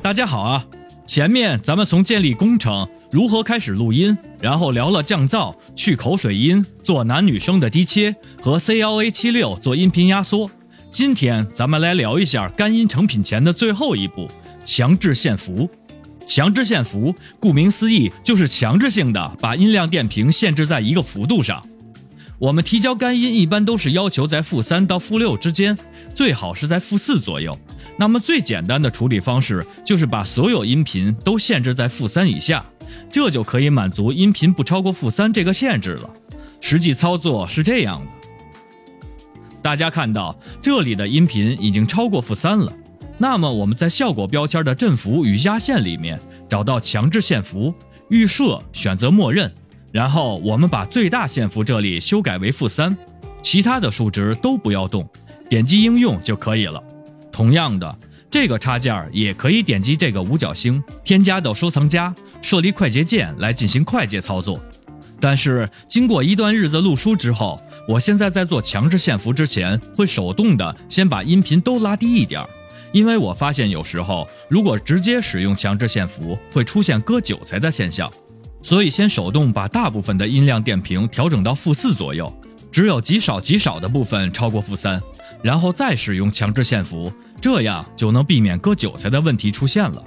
大家好啊！前面咱们从建立工程、如何开始录音，然后聊了降噪、去口水音、做男女生的低切和 C L A 七六做音频压缩。今天咱们来聊一下干音成品前的最后一步——强制限幅。强制限幅，顾名思义，就是强制性的把音量电平限制在一个幅度上。我们提交干音一般都是要求在负三到负六之间，最好是在负四左右。那么最简单的处理方式就是把所有音频都限制在负三以下，这就可以满足音频不超过负三这个限制了。实际操作是这样的，大家看到这里的音频已经超过负三了，那么我们在效果标签的振幅与压线里面找到强制限幅，预设选择默认，然后我们把最大限幅这里修改为负三，其他的数值都不要动，点击应用就可以了。同样的，这个插件也可以点击这个五角星，添加到收藏夹，设立快捷键来进行快捷操作。但是经过一段日子录书之后，我现在在做强制限幅之前，会手动的先把音频都拉低一点，因为我发现有时候如果直接使用强制限幅，会出现割韭菜的现象，所以先手动把大部分的音量电平调整到负四左右，只有极少极少的部分超过负三，然后再使用强制限幅。这样就能避免割韭菜的问题出现了。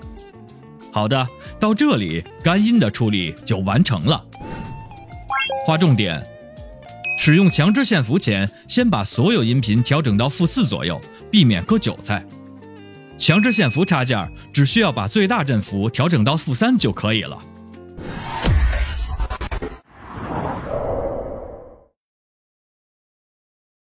好的，到这里干音的处理就完成了。划重点：使用强制限幅前，先把所有音频调整到负四左右，避免割韭菜。强制限幅插件只需要把最大振幅调整到负三就可以了。